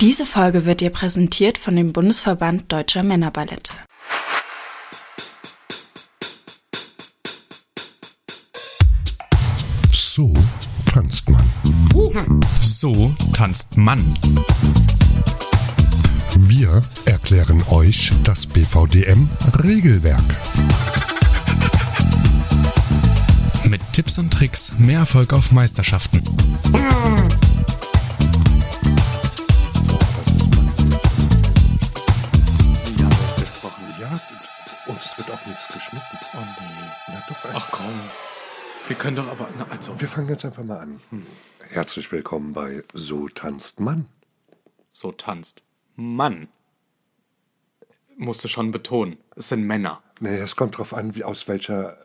Diese Folge wird dir präsentiert von dem Bundesverband Deutscher Männerballette. So tanzt man. So tanzt Mann. Wir erklären euch das BVDM-Regelwerk. Mit Tipps und Tricks mehr Erfolg auf Meisterschaften. Wir können doch aber. Na, also. Wir fangen jetzt einfach mal an. Herzlich willkommen bei So tanzt Mann. So tanzt. Mann. Musste schon betonen. Es sind Männer. Nee, es kommt darauf an, wie aus welcher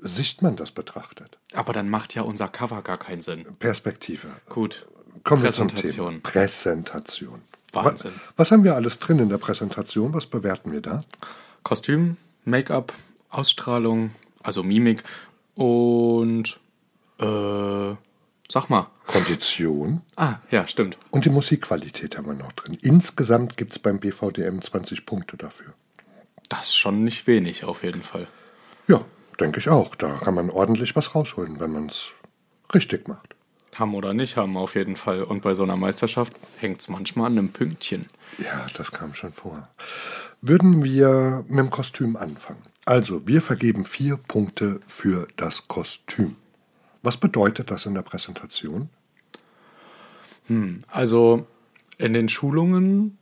Sicht man das betrachtet. Aber dann macht ja unser Cover gar keinen Sinn. Perspektive. Gut. Kommen wir zum. Thema. Präsentation. Wahnsinn. Was, was haben wir alles drin in der Präsentation? Was bewerten wir da? Kostüm, Make-up, Ausstrahlung, also Mimik und. Äh. Sag mal. Kondition Ah, ja, stimmt. und die Musikqualität haben wir noch drin. Insgesamt gibt es beim BVDM 20 Punkte dafür. Das ist schon nicht wenig, auf jeden Fall. Ja, denke ich auch. Da kann man ordentlich was rausholen, wenn man es richtig macht. Haben oder nicht haben, auf jeden Fall. Und bei so einer Meisterschaft hängt es manchmal an einem Pünktchen. Ja, das kam schon vor. Würden wir mit dem Kostüm anfangen? Also, wir vergeben vier Punkte für das Kostüm. Was bedeutet das in der Präsentation? Also in den Schulungen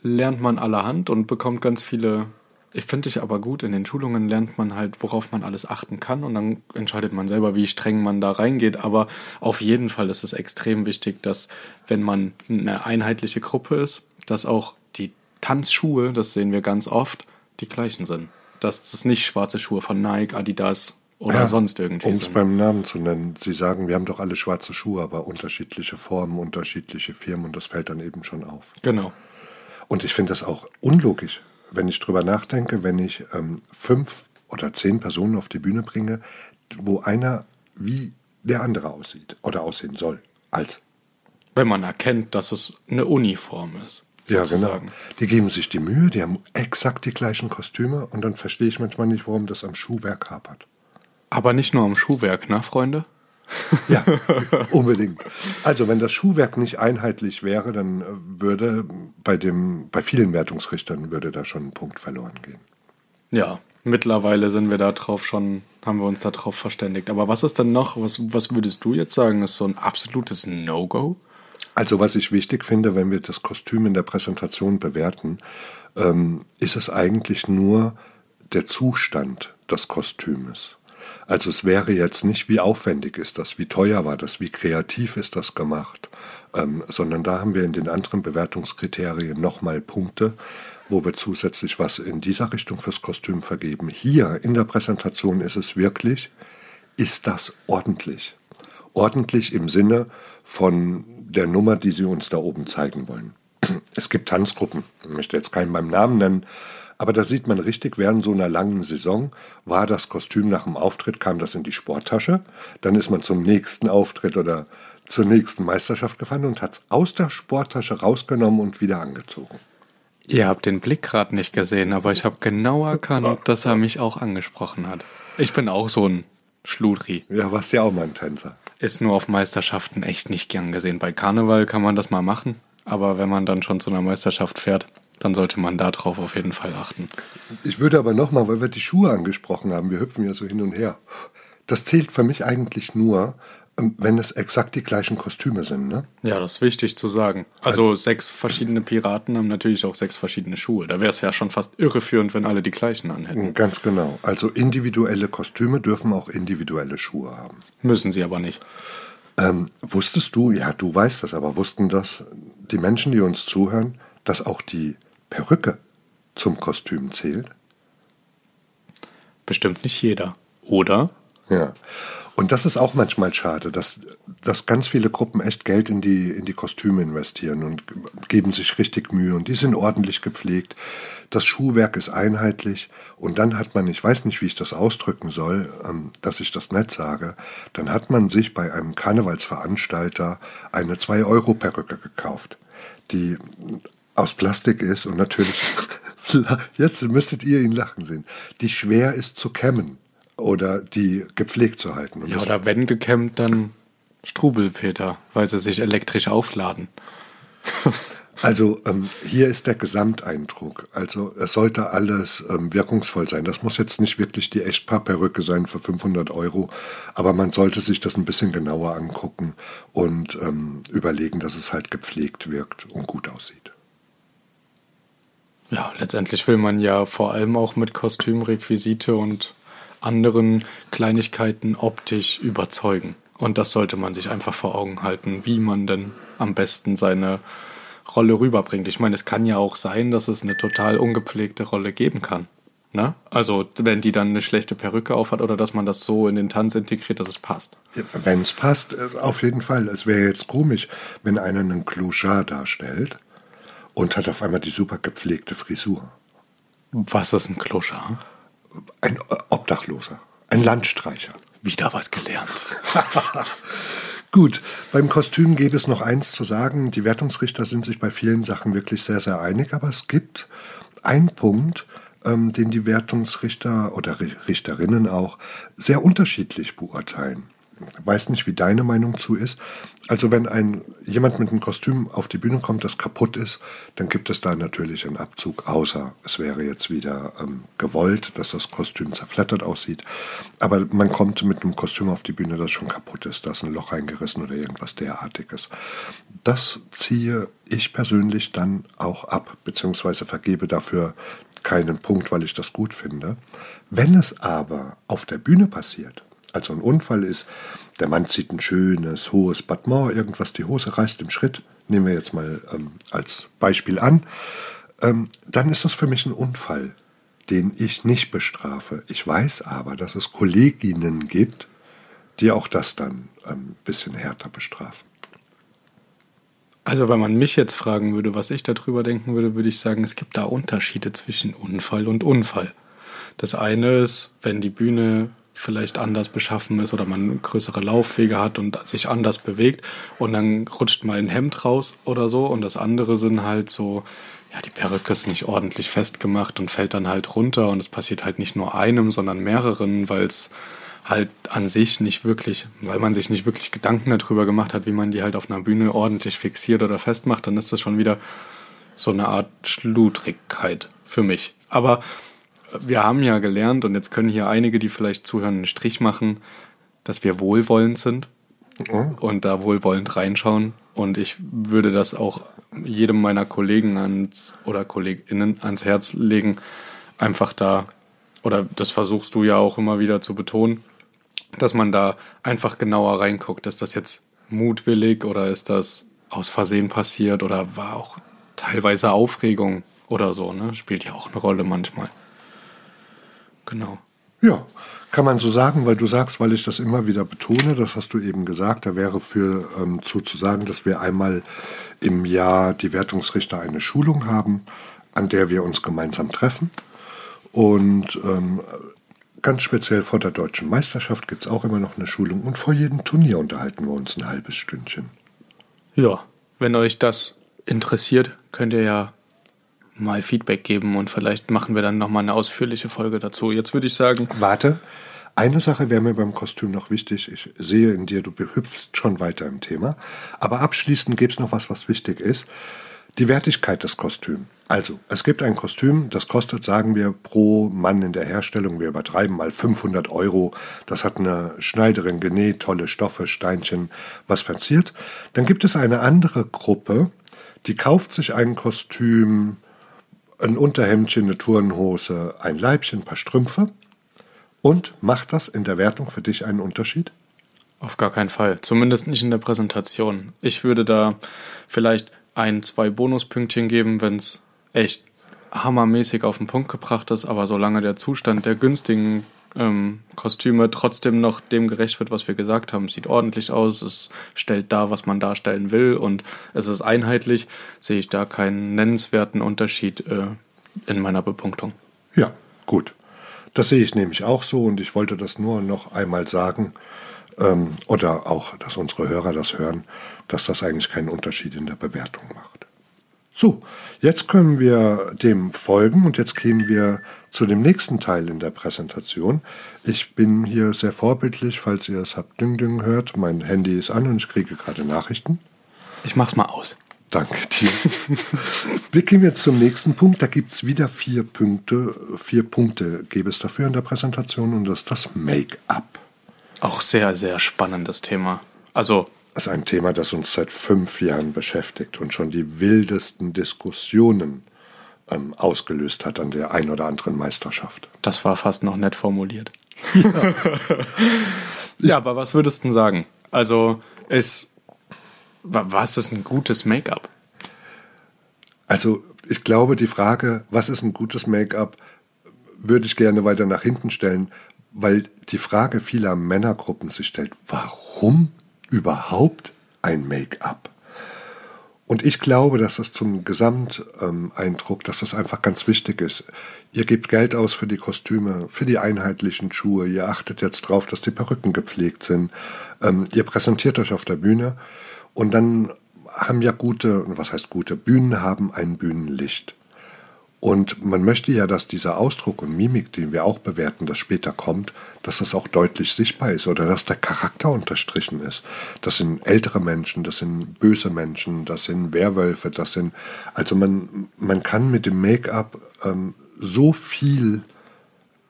lernt man allerhand und bekommt ganz viele. Ich finde ich aber gut, in den Schulungen lernt man halt, worauf man alles achten kann und dann entscheidet man selber, wie streng man da reingeht. Aber auf jeden Fall ist es extrem wichtig, dass wenn man eine einheitliche Gruppe ist, dass auch die Tanzschuhe, das sehen wir ganz oft, die gleichen sind. Dass das nicht schwarze Schuhe von Nike, Adidas oder sonst irgendwie Um es beim Namen zu nennen, Sie sagen, wir haben doch alle schwarze Schuhe, aber unterschiedliche Formen, unterschiedliche Firmen und das fällt dann eben schon auf. Genau. Und ich finde das auch unlogisch, wenn ich drüber nachdenke, wenn ich ähm, fünf oder zehn Personen auf die Bühne bringe, wo einer wie der andere aussieht oder aussehen soll. Als. Wenn man erkennt, dass es eine Uniform ist. Ja, sozusagen. genau. Die geben sich die Mühe, die haben exakt die gleichen Kostüme und dann verstehe ich manchmal nicht, warum das am Schuhwerk hapert. Aber nicht nur am Schuhwerk, ne, Freunde? Ja, unbedingt. Also wenn das Schuhwerk nicht einheitlich wäre, dann äh, würde bei dem, bei vielen Wertungsrichtern würde da schon ein Punkt verloren gehen. Ja, mittlerweile sind wir da drauf schon, haben wir uns da drauf verständigt. Aber was ist denn noch, was, was würdest du jetzt sagen, ist so ein absolutes No-Go? Also was ich wichtig finde, wenn wir das Kostüm in der Präsentation bewerten, ähm, ist es eigentlich nur der Zustand des Kostümes. Also es wäre jetzt nicht, wie aufwendig ist das, wie teuer war das, wie kreativ ist das gemacht, ähm, sondern da haben wir in den anderen Bewertungskriterien nochmal Punkte, wo wir zusätzlich was in dieser Richtung fürs Kostüm vergeben. Hier in der Präsentation ist es wirklich, ist das ordentlich? Ordentlich im Sinne von der Nummer, die Sie uns da oben zeigen wollen. Es gibt Tanzgruppen, ich möchte jetzt keinen beim Namen nennen, aber da sieht man richtig, während so einer langen Saison war das Kostüm nach dem Auftritt, kam das in die Sporttasche, dann ist man zum nächsten Auftritt oder zur nächsten Meisterschaft gefahren und hat es aus der Sporttasche rausgenommen und wieder angezogen. Ihr habt den Blick gerade nicht gesehen, aber ich habe genau erkannt, dass er mich auch angesprochen hat. Ich bin auch so ein Schludri. Ja, warst ja auch mal ein Tänzer. Ist nur auf Meisterschaften echt nicht gern gesehen. Bei Karneval kann man das mal machen, aber wenn man dann schon zu einer Meisterschaft fährt, dann sollte man darauf auf jeden Fall achten. Ich würde aber nochmal, weil wir die Schuhe angesprochen haben, wir hüpfen ja so hin und her. Das zählt für mich eigentlich nur, wenn es exakt die gleichen Kostüme sind, ne? Ja, das ist wichtig zu sagen. Also sechs verschiedene Piraten haben natürlich auch sechs verschiedene Schuhe. Da wäre es ja schon fast irreführend, wenn alle die gleichen anhätten. Ganz genau. Also individuelle Kostüme dürfen auch individuelle Schuhe haben. Müssen sie aber nicht. Ähm, wusstest du, ja, du weißt das, aber wussten das die Menschen, die uns zuhören, dass auch die Perücke zum Kostüm zählt? Bestimmt nicht jeder. Oder? Ja. Und das ist auch manchmal schade, dass, dass ganz viele Gruppen echt Geld in die, in die Kostüme investieren und geben sich richtig Mühe und die sind ordentlich gepflegt. Das Schuhwerk ist einheitlich und dann hat man, ich weiß nicht, wie ich das ausdrücken soll, ähm, dass ich das nicht sage, dann hat man sich bei einem Karnevalsveranstalter eine 2-Euro-Perücke gekauft. die aus Plastik ist und natürlich, jetzt müsstet ihr ihn lachen sehen, die schwer ist zu kämmen oder die gepflegt zu halten. Und ja, oder wenn gekämmt, dann Strubelpeter, weil sie sich elektrisch aufladen. Also ähm, hier ist der Gesamteindruck. Also es sollte alles ähm, wirkungsvoll sein. Das muss jetzt nicht wirklich die Echtpaarperücke sein für 500 Euro, aber man sollte sich das ein bisschen genauer angucken und ähm, überlegen, dass es halt gepflegt wirkt und gut aussieht. Ja, letztendlich will man ja vor allem auch mit Kostümrequisite und anderen Kleinigkeiten optisch überzeugen. Und das sollte man sich einfach vor Augen halten, wie man denn am besten seine Rolle rüberbringt. Ich meine, es kann ja auch sein, dass es eine total ungepflegte Rolle geben kann. Ne? Also wenn die dann eine schlechte Perücke aufhat oder dass man das so in den Tanz integriert, dass es passt. Wenn es passt, äh, auf jeden Fall. Es wäre jetzt komisch, wenn einer einen Clochard darstellt und hat auf einmal die super gepflegte Frisur. Was ist ein Clochard? Ein Obdachloser, ein Landstreicher. Wieder was gelernt. Gut, beim Kostüm gäbe es noch eins zu sagen. Die Wertungsrichter sind sich bei vielen Sachen wirklich sehr, sehr einig, aber es gibt einen Punkt, ähm, den die Wertungsrichter oder Richterinnen auch sehr unterschiedlich beurteilen weiß nicht, wie deine Meinung zu ist. Also wenn ein jemand mit einem Kostüm auf die Bühne kommt, das kaputt ist, dann gibt es da natürlich einen Abzug, außer es wäre jetzt wieder ähm, gewollt, dass das Kostüm zerflattert aussieht. Aber man kommt mit einem Kostüm auf die Bühne, das schon kaputt ist, da ist ein Loch eingerissen oder irgendwas derartiges. Das ziehe ich persönlich dann auch ab, beziehungsweise vergebe dafür keinen Punkt, weil ich das gut finde. Wenn es aber auf der Bühne passiert, also ein Unfall ist, der Mann zieht ein schönes, hohes Battement, irgendwas, die Hose reißt im Schritt, nehmen wir jetzt mal ähm, als Beispiel an, ähm, dann ist das für mich ein Unfall, den ich nicht bestrafe. Ich weiß aber, dass es Kolleginnen gibt, die auch das dann ein ähm, bisschen härter bestrafen. Also wenn man mich jetzt fragen würde, was ich darüber denken würde, würde ich sagen, es gibt da Unterschiede zwischen Unfall und Unfall. Das eine ist, wenn die Bühne vielleicht anders beschaffen ist oder man größere Laufwege hat und sich anders bewegt und dann rutscht mal ein Hemd raus oder so und das andere sind halt so, ja, die Perücke ist nicht ordentlich festgemacht und fällt dann halt runter und es passiert halt nicht nur einem, sondern mehreren, weil es halt an sich nicht wirklich, weil man sich nicht wirklich Gedanken darüber gemacht hat, wie man die halt auf einer Bühne ordentlich fixiert oder festmacht, dann ist das schon wieder so eine Art Schludrigkeit für mich. Aber wir haben ja gelernt, und jetzt können hier einige, die vielleicht zuhören, einen Strich machen, dass wir wohlwollend sind mhm. und da wohlwollend reinschauen. Und ich würde das auch jedem meiner Kollegen ans, oder KollegInnen ans Herz legen, einfach da, oder das versuchst du ja auch immer wieder zu betonen, dass man da einfach genauer reinguckt. Ist das jetzt mutwillig oder ist das aus Versehen passiert oder war auch teilweise Aufregung oder so, ne? Spielt ja auch eine Rolle manchmal. Genau. Ja, kann man so sagen, weil du sagst, weil ich das immer wieder betone, das hast du eben gesagt, da wäre für ähm, zu, zu sagen, dass wir einmal im Jahr die Wertungsrichter eine Schulung haben, an der wir uns gemeinsam treffen. Und ähm, ganz speziell vor der deutschen Meisterschaft gibt es auch immer noch eine Schulung und vor jedem Turnier unterhalten wir uns ein halbes Stündchen. Ja, wenn euch das interessiert, könnt ihr ja mal Feedback geben und vielleicht machen wir dann nochmal eine ausführliche Folge dazu. Jetzt würde ich sagen. Warte, eine Sache wäre mir beim Kostüm noch wichtig. Ich sehe in dir, du behüpfst schon weiter im Thema. Aber abschließend gibt es noch was, was wichtig ist. Die Wertigkeit des Kostüms. Also, es gibt ein Kostüm, das kostet, sagen wir, pro Mann in der Herstellung, wir übertreiben mal 500 Euro. Das hat eine Schneiderin genäht, tolle Stoffe, Steinchen, was verziert. Dann gibt es eine andere Gruppe, die kauft sich ein Kostüm ein Unterhemdchen, eine Turnhose, ein Leibchen, ein paar Strümpfe. Und macht das in der Wertung für dich einen Unterschied? Auf gar keinen Fall. Zumindest nicht in der Präsentation. Ich würde da vielleicht ein, zwei Bonuspünktchen geben, wenn es echt hammermäßig auf den Punkt gebracht ist, aber solange der Zustand der günstigen ähm, Kostüme trotzdem noch dem gerecht wird, was wir gesagt haben. Es sieht ordentlich aus, es stellt dar, was man darstellen will und es ist einheitlich, sehe ich da keinen nennenswerten Unterschied äh, in meiner Bepunktung. Ja, gut. Das sehe ich nämlich auch so und ich wollte das nur noch einmal sagen ähm, oder auch, dass unsere Hörer das hören, dass das eigentlich keinen Unterschied in der Bewertung macht. So, jetzt können wir dem folgen und jetzt gehen wir zu dem nächsten Teil in der Präsentation. Ich bin hier sehr vorbildlich, falls ihr es habt Ding Ding hört. Mein Handy ist an und ich kriege gerade Nachrichten. Ich mach's mal aus. Danke dir. wir gehen jetzt zum nächsten Punkt. Da gibt es wieder vier Punkte. Vier Punkte gäbe es dafür in der Präsentation und das ist das Make-up. Auch sehr, sehr spannendes Thema. Also das ist ein Thema, das uns seit fünf Jahren beschäftigt und schon die wildesten Diskussionen ähm, ausgelöst hat an der ein oder anderen Meisterschaft. Das war fast noch nett formuliert. Ja, ja aber was würdest du sagen? Also ist was ist ein gutes Make-up? Also ich glaube, die Frage, was ist ein gutes Make-up, würde ich gerne weiter nach hinten stellen, weil die Frage vieler Männergruppen sich stellt, warum überhaupt ein Make-up? Und ich glaube, dass das zum Gesamteindruck, dass das einfach ganz wichtig ist. Ihr gebt Geld aus für die Kostüme, für die einheitlichen Schuhe, ihr achtet jetzt drauf, dass die Perücken gepflegt sind, ähm, ihr präsentiert euch auf der Bühne und dann haben ja gute, was heißt gute, Bühnen haben ein Bühnenlicht. Und man möchte ja, dass dieser Ausdruck und Mimik, den wir auch bewerten, das später kommt, dass das auch deutlich sichtbar ist oder dass der Charakter unterstrichen ist. Das sind ältere Menschen, das sind böse Menschen, das sind Werwölfe, das sind, also man, man kann mit dem Make-up ähm, so viel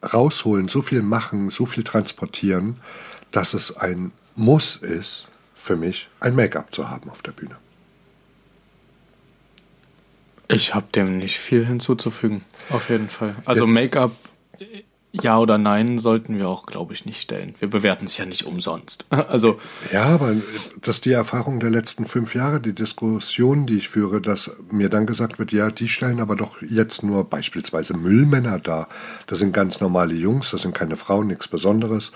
rausholen, so viel machen, so viel transportieren, dass es ein Muss ist, für mich, ein Make-up zu haben auf der Bühne. Ich habe dem nicht viel hinzuzufügen, auf jeden Fall. Also Make-up, ja oder nein, sollten wir auch, glaube ich, nicht stellen. Wir bewerten es ja nicht umsonst. Also ja, aber das ist die Erfahrung der letzten fünf Jahre, die Diskussion, die ich führe, dass mir dann gesagt wird, ja, die stellen aber doch jetzt nur beispielsweise Müllmänner dar. Das sind ganz normale Jungs, das sind keine Frauen, nichts Besonderes.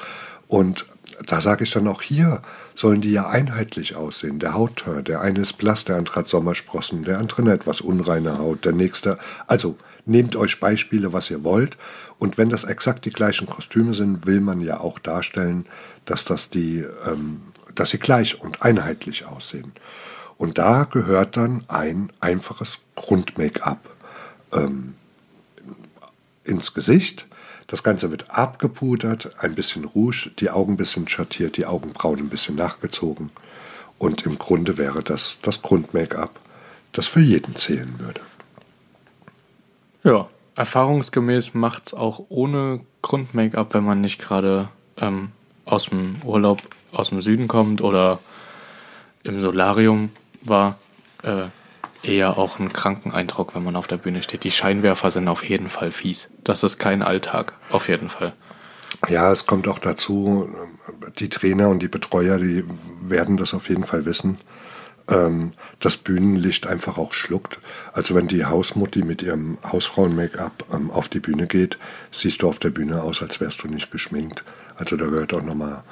Und da sage ich dann auch hier, sollen die ja einheitlich aussehen. Der Hautteint, der eine ist blass, der andere hat Sommersprossen, der andere eine etwas unreine Haut, der nächste. Also nehmt euch Beispiele, was ihr wollt. Und wenn das exakt die gleichen Kostüme sind, will man ja auch darstellen, dass das die, ähm, dass sie gleich und einheitlich aussehen. Und da gehört dann ein einfaches Grund-Make-up ähm, ins Gesicht das Ganze wird abgepudert, ein bisschen Rouge, die Augen ein bisschen schattiert, die Augenbrauen ein bisschen nachgezogen. Und im Grunde wäre das das Grund-Make-up, das für jeden zählen würde. Ja, erfahrungsgemäß macht es auch ohne Grund-Make-up, wenn man nicht gerade ähm, aus dem Urlaub aus dem Süden kommt oder im Solarium war. Äh, eher auch einen kranken Eindruck, wenn man auf der Bühne steht. Die Scheinwerfer sind auf jeden Fall fies. Das ist kein Alltag, auf jeden Fall. Ja, es kommt auch dazu, die Trainer und die Betreuer, die werden das auf jeden Fall wissen, ähm, das Bühnenlicht einfach auch schluckt. Also wenn die Hausmutti mit ihrem Hausfrauen-Make-up ähm, auf die Bühne geht, siehst du auf der Bühne aus, als wärst du nicht geschminkt. Also da gehört auch nochmal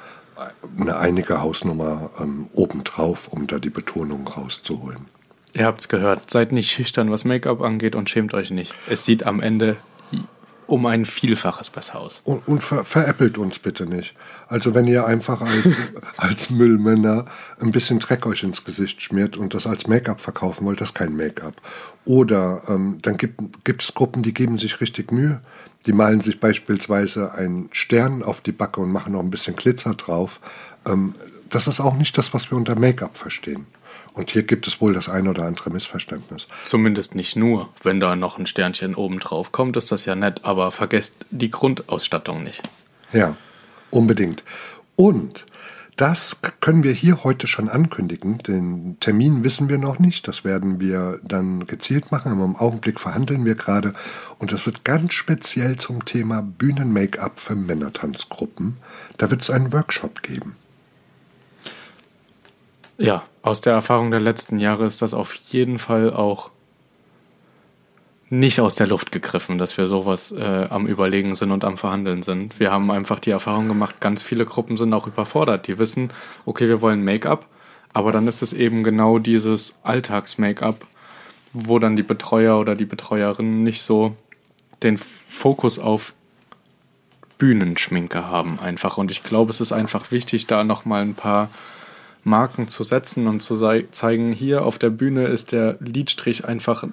eine einige Hausnummer ähm, obendrauf, um da die Betonung rauszuholen. Ihr habt's gehört. Seid nicht schüchtern, was Make-up angeht und schämt euch nicht. Es sieht am Ende um ein Vielfaches besser aus. Und, und ver veräppelt uns bitte nicht. Also wenn ihr einfach als, als Müllmänner ein bisschen Dreck euch ins Gesicht schmiert und das als Make-up verkaufen wollt, das ist kein Make-up. Oder ähm, dann gibt, es Gruppen, die geben sich richtig Mühe. Die malen sich beispielsweise einen Stern auf die Backe und machen noch ein bisschen Glitzer drauf. Ähm, das ist auch nicht das, was wir unter Make-up verstehen. Und hier gibt es wohl das ein oder andere Missverständnis. Zumindest nicht nur. Wenn da noch ein Sternchen oben drauf kommt, ist das ja nett, aber vergesst die Grundausstattung nicht. Ja, unbedingt. Und das können wir hier heute schon ankündigen. Den Termin wissen wir noch nicht. Das werden wir dann gezielt machen. Aber im Augenblick verhandeln wir gerade. Und das wird ganz speziell zum Thema Bühnen-Make-up für Männertanzgruppen. Da wird es einen Workshop geben. Ja, aus der Erfahrung der letzten Jahre ist das auf jeden Fall auch nicht aus der Luft gegriffen, dass wir sowas äh, am Überlegen sind und am Verhandeln sind. Wir haben einfach die Erfahrung gemacht, ganz viele Gruppen sind auch überfordert. Die wissen, okay, wir wollen Make-up, aber dann ist es eben genau dieses Alltags-Make-up, wo dann die Betreuer oder die Betreuerinnen nicht so den Fokus auf Bühnenschminke haben einfach. Und ich glaube, es ist einfach wichtig, da nochmal ein paar Marken zu setzen und zu zeigen, hier auf der Bühne ist der Lidstrich einfach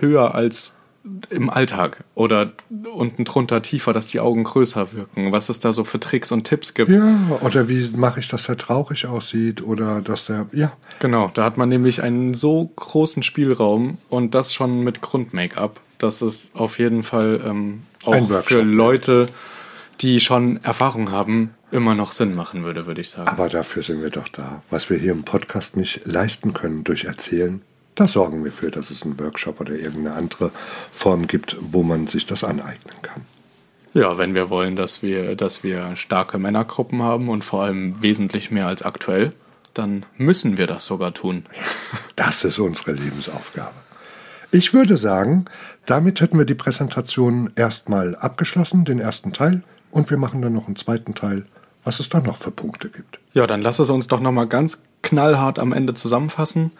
höher als im Alltag oder unten drunter tiefer, dass die Augen größer wirken, was es da so für Tricks und Tipps gibt. Ja, oder wie mache ich, dass der traurig aussieht oder dass der, ja. Genau, da hat man nämlich einen so großen Spielraum und das schon mit Grund-Make-up, dass es auf jeden Fall ähm, auch für Leute, die schon Erfahrung haben, immer noch Sinn machen würde, würde ich sagen. Aber dafür sind wir doch da. Was wir hier im Podcast nicht leisten können durch Erzählen, da sorgen wir für, dass es einen Workshop oder irgendeine andere Form gibt, wo man sich das aneignen kann. Ja, wenn wir wollen, dass wir, dass wir starke Männergruppen haben und vor allem wesentlich mehr als aktuell, dann müssen wir das sogar tun. Das ist unsere Lebensaufgabe. Ich würde sagen, damit hätten wir die Präsentation erstmal abgeschlossen, den ersten Teil, und wir machen dann noch einen zweiten Teil, was es dann noch für Punkte gibt. Ja, dann lass es uns doch nochmal ganz knallhart am Ende zusammenfassen.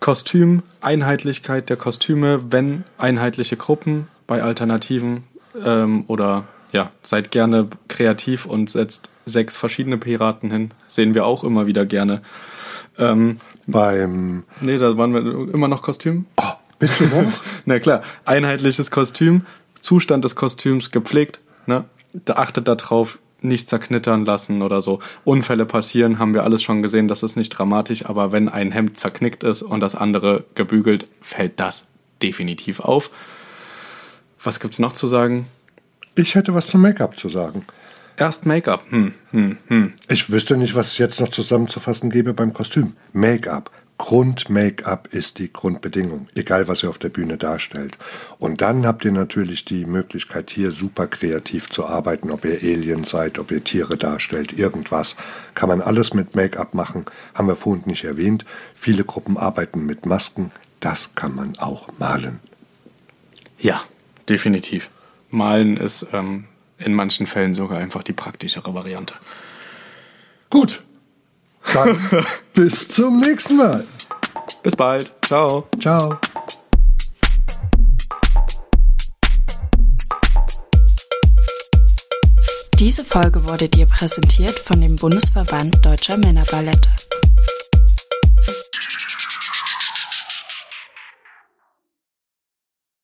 Kostüm, Einheitlichkeit der Kostüme, wenn einheitliche Gruppen bei Alternativen ähm, oder ja, seid gerne kreativ und setzt sechs verschiedene Piraten hin. Sehen wir auch immer wieder gerne. Ähm, Beim. Nee, da waren wir immer noch Kostüm. Oh, bist du noch? Na klar, einheitliches Kostüm, Zustand des Kostüms gepflegt. Ne? Da achtet darauf, nicht zerknittern lassen oder so. Unfälle passieren, haben wir alles schon gesehen, das ist nicht dramatisch, aber wenn ein Hemd zerknickt ist und das andere gebügelt, fällt das definitiv auf. Was gibt's noch zu sagen? Ich hätte was zum Make-up zu sagen. Erst Make-up. Hm, hm, hm. Ich wüsste nicht, was es jetzt noch zusammenzufassen gäbe beim Kostüm. Make-up. Grund-Make-up ist die Grundbedingung, egal was ihr auf der Bühne darstellt. Und dann habt ihr natürlich die Möglichkeit, hier super kreativ zu arbeiten, ob ihr Alien seid, ob ihr Tiere darstellt, irgendwas. Kann man alles mit Make-up machen, haben wir vorhin nicht erwähnt. Viele Gruppen arbeiten mit Masken, das kann man auch malen. Ja, definitiv. Malen ist ähm, in manchen Fällen sogar einfach die praktischere Variante. Gut, dann bis zum nächsten Mal. Bis bald. Ciao. Ciao. Diese Folge wurde dir präsentiert von dem Bundesverband Deutscher Männerballette.